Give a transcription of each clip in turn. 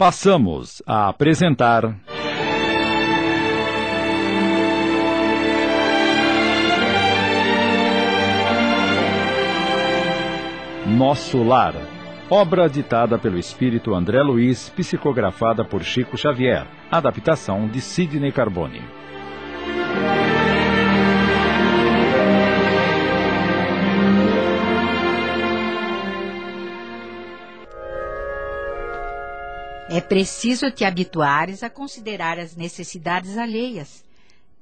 Passamos a apresentar. Nosso Lar. Obra ditada pelo espírito André Luiz, psicografada por Chico Xavier. Adaptação de Sidney Carbone. É preciso te habituares a considerar as necessidades alheias.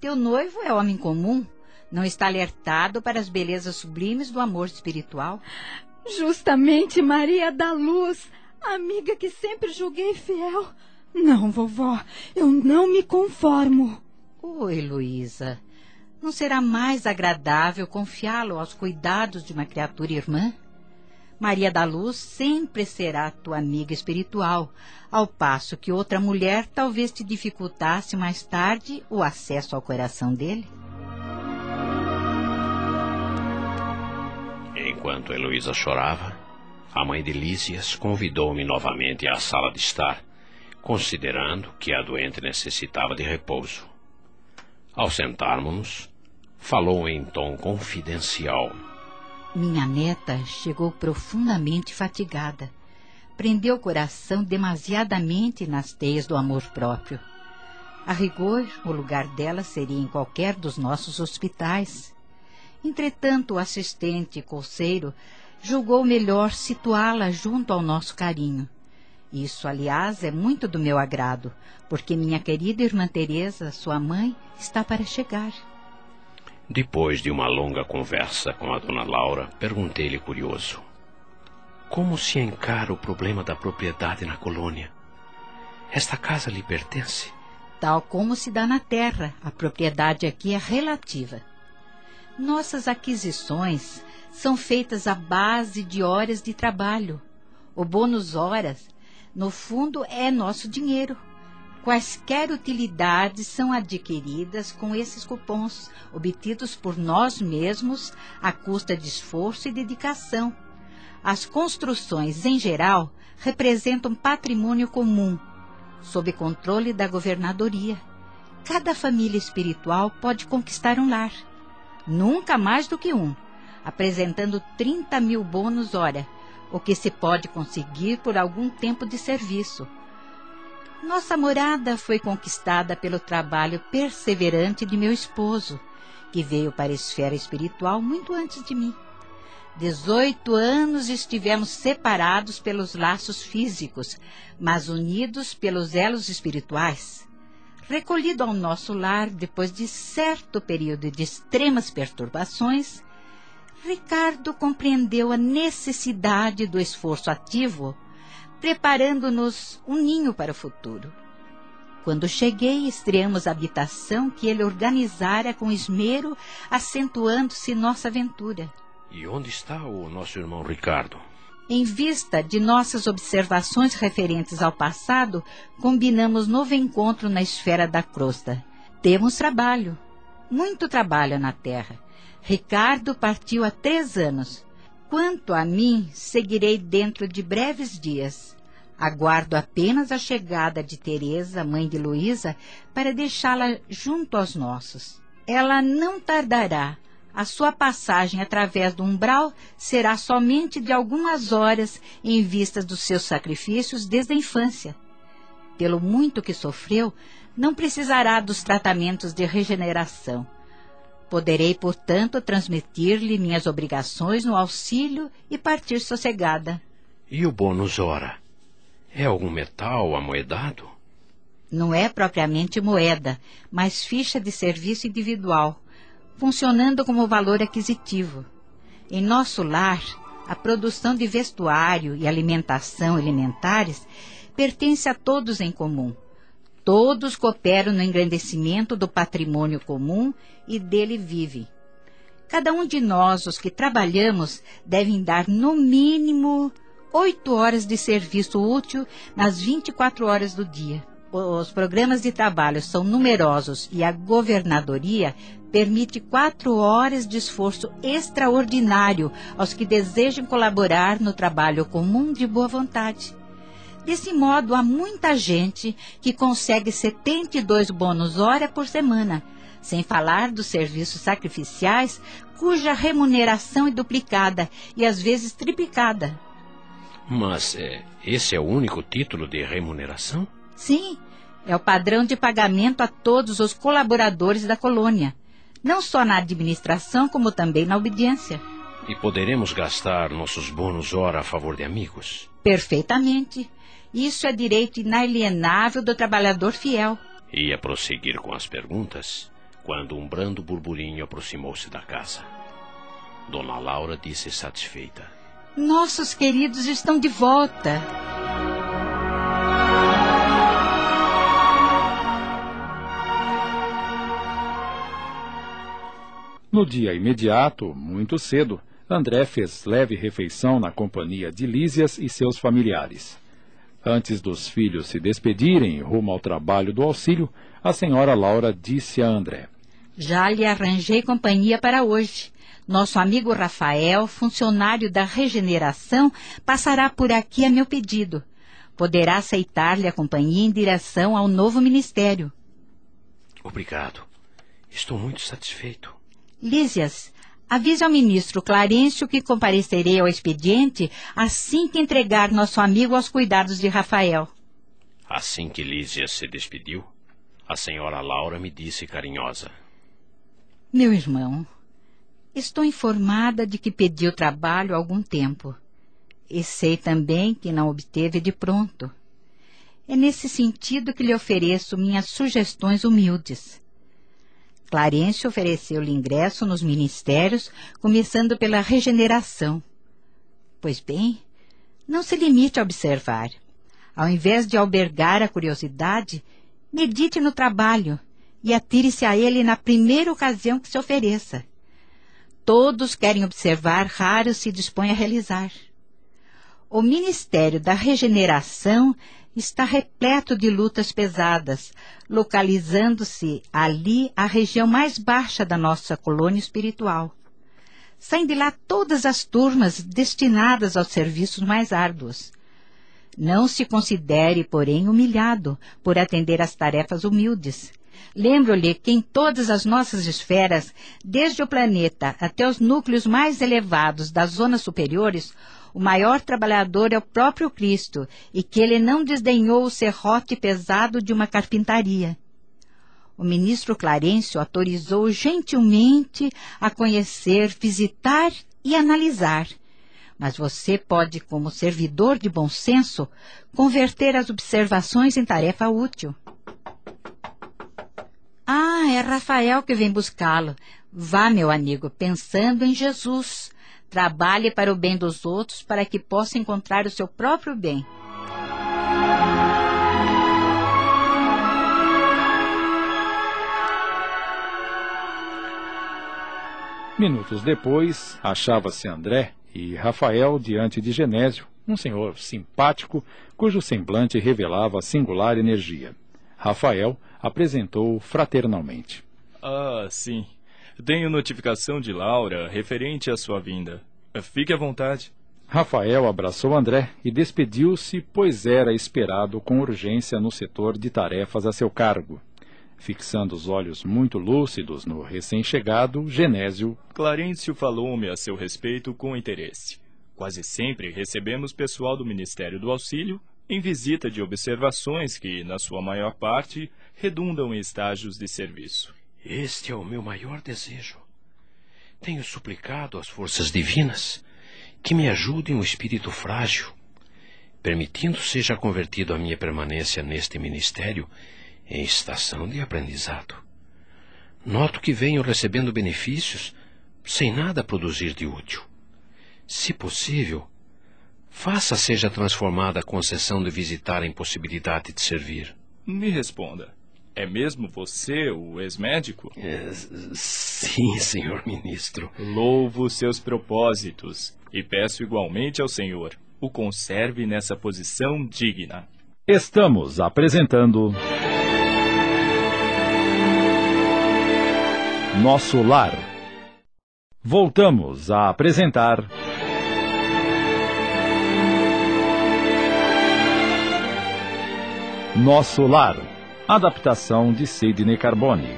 Teu noivo é homem comum, não está alertado para as belezas sublimes do amor espiritual. Justamente Maria da Luz, amiga que sempre julguei fiel. Não, vovó, eu não me conformo. Oi, Luísa. Não será mais agradável confiá-lo aos cuidados de uma criatura irmã? Maria da Luz sempre será tua amiga espiritual, ao passo que outra mulher talvez te dificultasse mais tarde o acesso ao coração dele. Enquanto Heloísa chorava, a mãe de Lísias convidou-me novamente à sala de estar, considerando que a doente necessitava de repouso. Ao sentarmos-nos, falou em tom confidencial. Minha neta chegou profundamente fatigada. Prendeu o coração demasiadamente nas teias do amor próprio. A rigor, o lugar dela seria em qualquer dos nossos hospitais. Entretanto, o assistente colseiro julgou melhor situá-la junto ao nosso carinho. Isso, aliás, é muito do meu agrado, porque minha querida irmã Teresa, sua mãe, está para chegar. Depois de uma longa conversa com a dona Laura, perguntei-lhe curioso: Como se encara o problema da propriedade na colônia? Esta casa lhe pertence? Tal como se dá na terra, a propriedade aqui é relativa. Nossas aquisições são feitas à base de horas de trabalho. O bônus horas, no fundo, é nosso dinheiro. Quaisquer utilidades são adquiridas com esses cupons, obtidos por nós mesmos à custa de esforço e dedicação. As construções, em geral, representam patrimônio comum, sob controle da governadoria. Cada família espiritual pode conquistar um lar, nunca mais do que um, apresentando 30 mil bônus hora, o que se pode conseguir por algum tempo de serviço nossa morada foi conquistada pelo trabalho perseverante de meu esposo, que veio para a esfera espiritual muito antes de mim. Dezoito anos estivemos separados pelos laços físicos, mas unidos pelos elos espirituais. Recolhido ao nosso lar depois de certo período de extremas perturbações, Ricardo compreendeu a necessidade do esforço ativo preparando-nos um ninho para o futuro. Quando cheguei, estreamos a habitação que ele organizara com esmero, acentuando-se nossa aventura. E onde está o nosso irmão Ricardo? Em vista de nossas observações referentes ao passado, combinamos novo encontro na esfera da crosta. Temos trabalho, muito trabalho na Terra. Ricardo partiu há três anos. Quanto a mim, seguirei dentro de breves dias. Aguardo apenas a chegada de Teresa, mãe de Luísa, para deixá-la junto aos nossos. Ela não tardará. A sua passagem através do umbral será somente de algumas horas em vista dos seus sacrifícios desde a infância. Pelo muito que sofreu, não precisará dos tratamentos de regeneração Poderei, portanto, transmitir-lhe minhas obrigações no auxílio e partir sossegada. E o bônus hora? É algum metal amoedado? Não é propriamente moeda, mas ficha de serviço individual, funcionando como valor aquisitivo. Em nosso lar, a produção de vestuário e alimentação elementares pertence a todos em comum Todos cooperam no engrandecimento do patrimônio comum e dele vivem. Cada um de nós, os que trabalhamos, devem dar no mínimo oito horas de serviço útil nas 24 horas do dia. Os programas de trabalho são numerosos e a governadoria permite quatro horas de esforço extraordinário aos que desejam colaborar no trabalho comum de boa vontade. Desse modo, há muita gente que consegue 72 bônus hora por semana, sem falar dos serviços sacrificiais, cuja remuneração é duplicada e às vezes triplicada. Mas é, esse é o único título de remuneração? Sim, é o padrão de pagamento a todos os colaboradores da colônia, não só na administração, como também na obediência. E poderemos gastar nossos bônus hora a favor de amigos? Perfeitamente. Isso é direito inalienável do trabalhador fiel. Ia prosseguir com as perguntas quando um brando burburinho aproximou-se da casa. Dona Laura disse satisfeita: Nossos queridos estão de volta. No dia imediato, muito cedo, André fez leve refeição na companhia de Lísias e seus familiares. Antes dos filhos se despedirem rumo ao trabalho do auxílio, a senhora Laura disse a André: Já lhe arranjei companhia para hoje. Nosso amigo Rafael, funcionário da regeneração, passará por aqui a meu pedido. Poderá aceitar-lhe a companhia em direção ao novo ministério. Obrigado. Estou muito satisfeito. Lísias, avise ao ministro Clarencio que comparecerei ao expediente assim que entregar nosso amigo aos cuidados de Rafael. Assim que Lísias se despediu, a senhora Laura me disse carinhosa: Meu irmão, estou informada de que pediu trabalho há algum tempo. E sei também que não obteve de pronto. É nesse sentido que lhe ofereço minhas sugestões humildes. Clarence ofereceu-lhe ingresso nos ministérios, começando pela regeneração. Pois bem, não se limite a observar. Ao invés de albergar a curiosidade, medite no trabalho e atire-se a ele na primeira ocasião que se ofereça. Todos querem observar, raros se dispõem a realizar. O Ministério da Regeneração está repleto de lutas pesadas, localizando-se ali a região mais baixa da nossa colônia espiritual. Saem de lá todas as turmas destinadas aos serviços mais árduos. Não se considere, porém, humilhado por atender às tarefas humildes. Lembro-lhe que em todas as nossas esferas, desde o planeta até os núcleos mais elevados das zonas superiores, o maior trabalhador é o próprio Cristo e que ele não desdenhou o serrote pesado de uma carpintaria. O ministro Clarencio autorizou gentilmente a conhecer, visitar e analisar. Mas você pode, como servidor de bom senso, converter as observações em tarefa útil. Ah, é Rafael que vem buscá-lo. Vá, meu amigo, pensando em Jesus. Trabalhe para o bem dos outros para que possa encontrar o seu próprio bem. Minutos depois, achava-se André e Rafael diante de Genésio, um senhor simpático cujo semblante revelava singular energia. Rafael apresentou fraternalmente. Ah, sim. Tenho notificação de Laura referente à sua vinda. Fique à vontade. Rafael abraçou André e despediu-se, pois era esperado com urgência no setor de tarefas a seu cargo. Fixando os olhos muito lúcidos no recém-chegado, Genésio. Clarencio falou-me a seu respeito com interesse. Quase sempre recebemos pessoal do Ministério do Auxílio em visita de observações que, na sua maior parte, redundam em estágios de serviço. Este é o meu maior desejo. Tenho suplicado às forças divinas que me ajudem o espírito frágil, permitindo seja convertido a minha permanência neste ministério em estação de aprendizado. Noto que venho recebendo benefícios sem nada produzir de útil. Se possível, faça seja transformada a concessão de visitar a impossibilidade de servir. Me responda. É mesmo você, o ex-médico? É, sim, senhor ministro. Louvo seus propósitos e peço igualmente ao senhor o conserve nessa posição digna. Estamos apresentando. Nosso Lar. Voltamos a apresentar. Nosso Lar, adaptação de Sidney Carbone.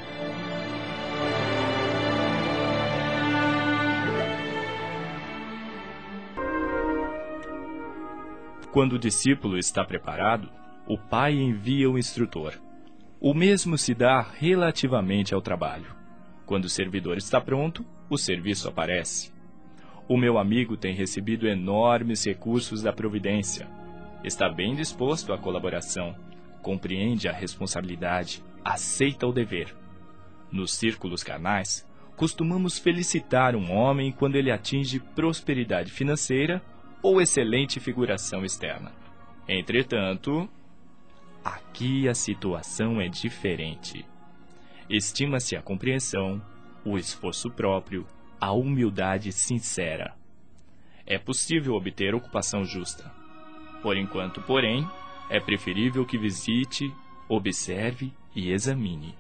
Quando o discípulo está preparado, o pai envia o instrutor. O mesmo se dá relativamente ao trabalho. Quando o servidor está pronto, o serviço aparece. O meu amigo tem recebido enormes recursos da Providência. Está bem disposto à colaboração, compreende a responsabilidade, aceita o dever. Nos círculos carnais, costumamos felicitar um homem quando ele atinge prosperidade financeira ou excelente figuração externa. Entretanto, aqui a situação é diferente. Estima-se a compreensão, o esforço próprio, a humildade sincera. É possível obter ocupação justa. Por enquanto, porém, é preferível que visite, observe e examine.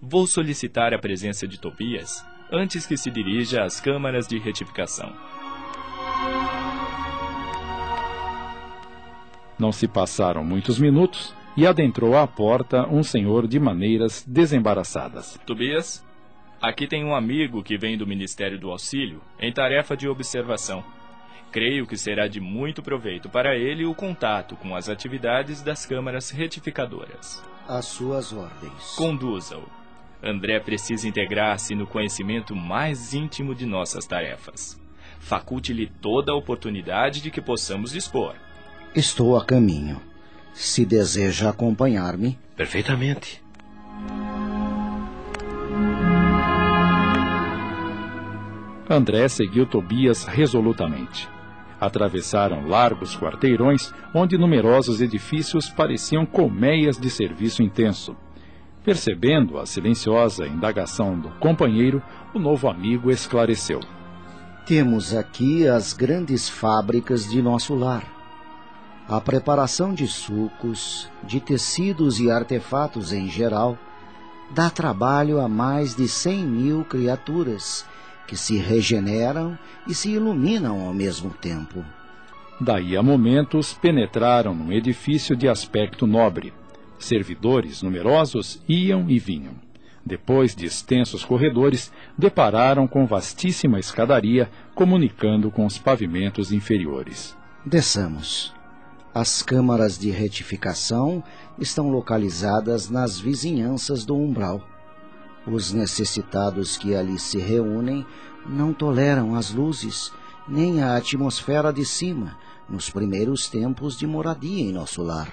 Vou solicitar a presença de Tobias antes que se dirija às câmaras de retificação. Não se passaram muitos minutos e adentrou à porta um senhor de maneiras desembaraçadas. Tobias, aqui tem um amigo que vem do Ministério do Auxílio em tarefa de observação. Creio que será de muito proveito para ele o contato com as atividades das câmaras retificadoras. Às suas ordens. Conduza-o. André precisa integrar-se no conhecimento mais íntimo de nossas tarefas. Faculte-lhe toda a oportunidade de que possamos dispor. Estou a caminho. Se deseja acompanhar-me. Perfeitamente. André seguiu Tobias resolutamente. Atravessaram largos quarteirões onde numerosos edifícios pareciam colmeias de serviço intenso. Percebendo a silenciosa indagação do companheiro, o novo amigo esclareceu. Temos aqui as grandes fábricas de nosso lar. A preparação de sucos, de tecidos e artefatos em geral, dá trabalho a mais de cem mil criaturas que se regeneram e se iluminam ao mesmo tempo. Daí a momentos penetraram num edifício de aspecto nobre. Servidores numerosos iam e vinham. Depois de extensos corredores, depararam com vastíssima escadaria comunicando com os pavimentos inferiores. Desçamos. As câmaras de retificação estão localizadas nas vizinhanças do umbral. Os necessitados que ali se reúnem não toleram as luzes nem a atmosfera de cima nos primeiros tempos de moradia em nosso lar.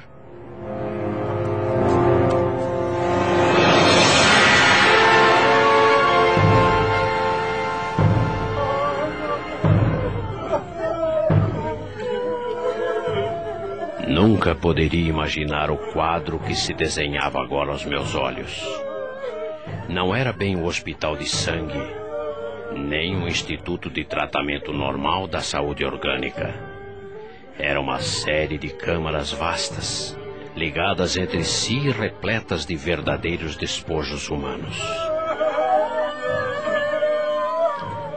Nunca poderia imaginar o quadro que se desenhava agora aos meus olhos. Não era bem o hospital de sangue, nem um instituto de tratamento normal da saúde orgânica. Era uma série de câmaras vastas, ligadas entre si e repletas de verdadeiros despojos humanos.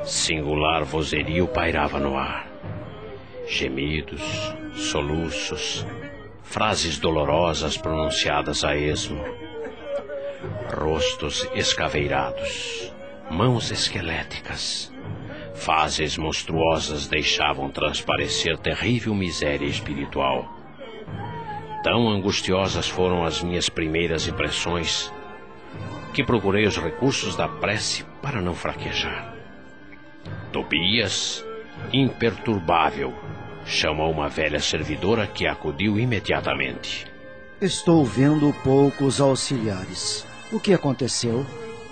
Singular vozerio pairava no ar. Gemidos, soluços, frases dolorosas pronunciadas a esmo rostos escaveirados, mãos esqueléticas. Fases monstruosas deixavam transparecer terrível miséria espiritual. Tão angustiosas foram as minhas primeiras impressões que procurei os recursos da prece para não fraquejar. Tobias, imperturbável, chamou uma velha servidora que acudiu imediatamente. Estou vendo poucos auxiliares. O que aconteceu?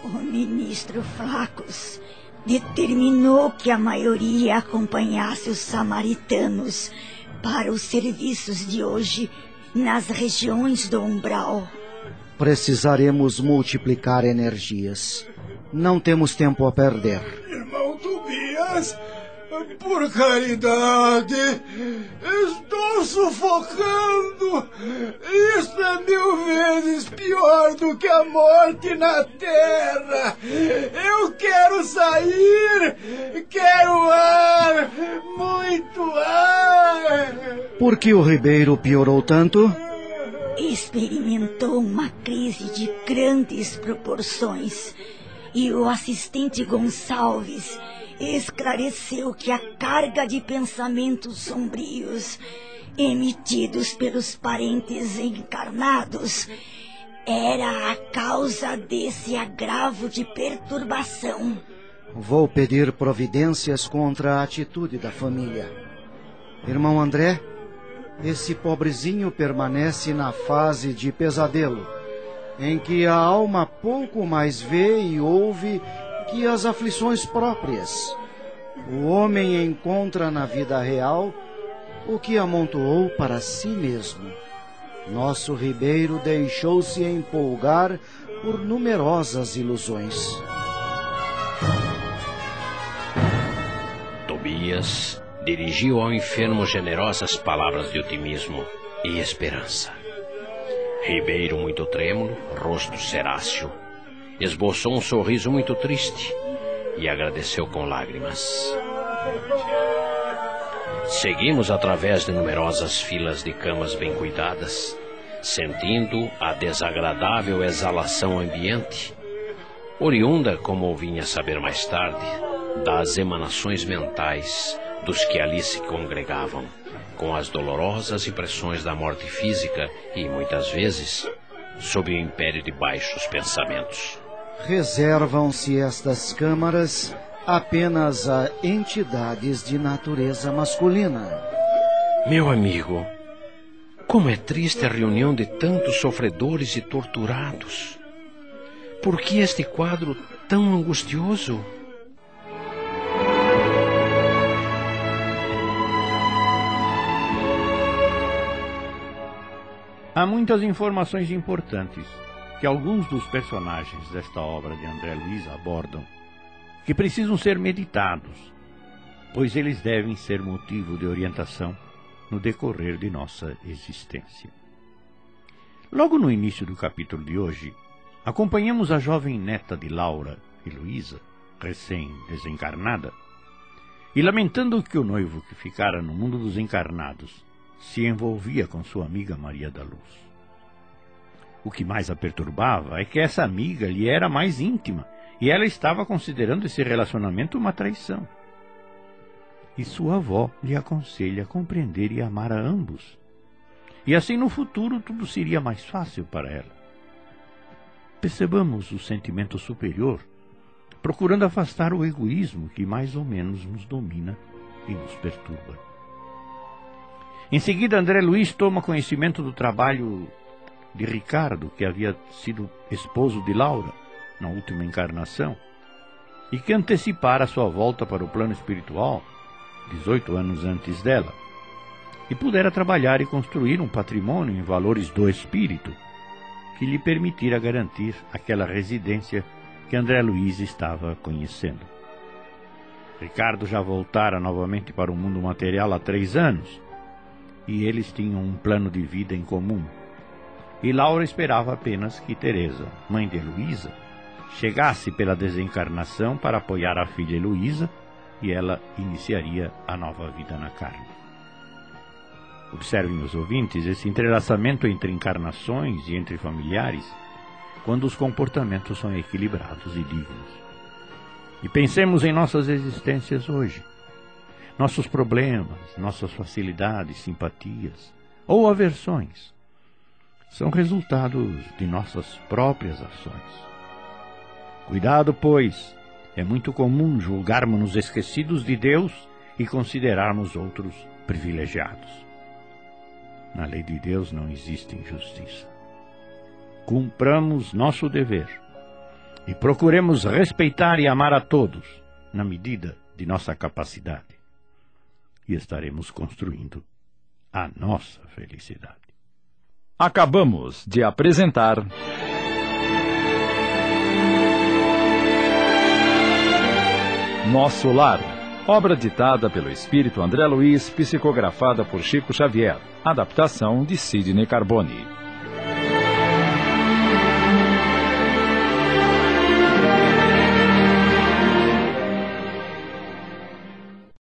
O ministro Flacos determinou que a maioria acompanhasse os samaritanos para os serviços de hoje nas regiões do umbral. Precisaremos multiplicar energias. Não temos tempo a perder. Irmão Tobias, por caridade, estou sufocando. Isso é mil vezes pior do que a morte na terra. Eu quero sair, quero ar, muito ar. Por que o Ribeiro piorou tanto? experimentou uma crise de grandes proporções e o assistente Gonçalves esclareceu que a carga de pensamentos sombrios emitidos pelos parentes encarnados era a causa desse agravo de perturbação. Vou pedir providências contra a atitude da família. Irmão André, esse pobrezinho permanece na fase de pesadelo, em que a alma pouco mais vê e ouve que as aflições próprias. O homem encontra na vida real o que amontoou para si mesmo. Nosso Ribeiro deixou-se empolgar por numerosas ilusões. Tobias dirigiu ao enfermo generosas palavras de otimismo e esperança. Ribeiro, muito trêmulo, rosto seráceo, esboçou um sorriso muito triste e agradeceu com lágrimas. Seguimos através de numerosas filas de camas bem cuidadas, sentindo a desagradável exalação ambiente, oriunda, como vinha saber mais tarde, das emanações mentais dos que ali se congregavam, com as dolorosas impressões da morte física e, muitas vezes, sob o império de baixos pensamentos. Reservam-se estas câmaras apenas a entidades de natureza masculina. Meu amigo, como é triste a reunião de tantos sofredores e torturados. Por que este quadro tão angustioso? Há muitas informações importantes que alguns dos personagens desta obra de André Luiz abordam que precisam ser meditados, pois eles devem ser motivo de orientação no decorrer de nossa existência. Logo no início do capítulo de hoje, acompanhamos a jovem neta de Laura, Heloísa, recém-desencarnada, e lamentando que o noivo que ficara no mundo dos encarnados se envolvia com sua amiga Maria da Luz. O que mais a perturbava é que essa amiga lhe era mais íntima e ela estava considerando esse relacionamento uma traição. E sua avó lhe aconselha a compreender e amar a ambos. E assim no futuro tudo seria mais fácil para ela. Percebamos o sentimento superior, procurando afastar o egoísmo que mais ou menos nos domina e nos perturba. Em seguida, André Luiz toma conhecimento do trabalho de Ricardo, que havia sido esposo de Laura na última encarnação, e que antecipara sua volta para o plano espiritual 18 anos antes dela, e pudera trabalhar e construir um patrimônio em valores do espírito que lhe permitira garantir aquela residência que André Luiz estava conhecendo. Ricardo já voltara novamente para o mundo material há três anos, e eles tinham um plano de vida em comum. E Laura esperava apenas que Teresa, mãe de Luísa, chegasse pela desencarnação para apoiar a filha Heloísa e ela iniciaria a nova vida na carne. Observem os ouvintes esse entrelaçamento entre encarnações e entre familiares quando os comportamentos são equilibrados e dignos. E pensemos em nossas existências hoje. Nossos problemas, nossas facilidades, simpatias ou aversões são resultados de nossas próprias ações. Cuidado, pois, é muito comum julgarmos-nos esquecidos de Deus e considerarmos outros privilegiados. Na lei de Deus não existe injustiça. Cumpramos nosso dever e procuremos respeitar e amar a todos, na medida de nossa capacidade. E estaremos construindo a nossa felicidade. Acabamos de apresentar. Nosso Lar. Obra ditada pelo espírito André Luiz, psicografada por Chico Xavier. Adaptação de Sidney Carbone.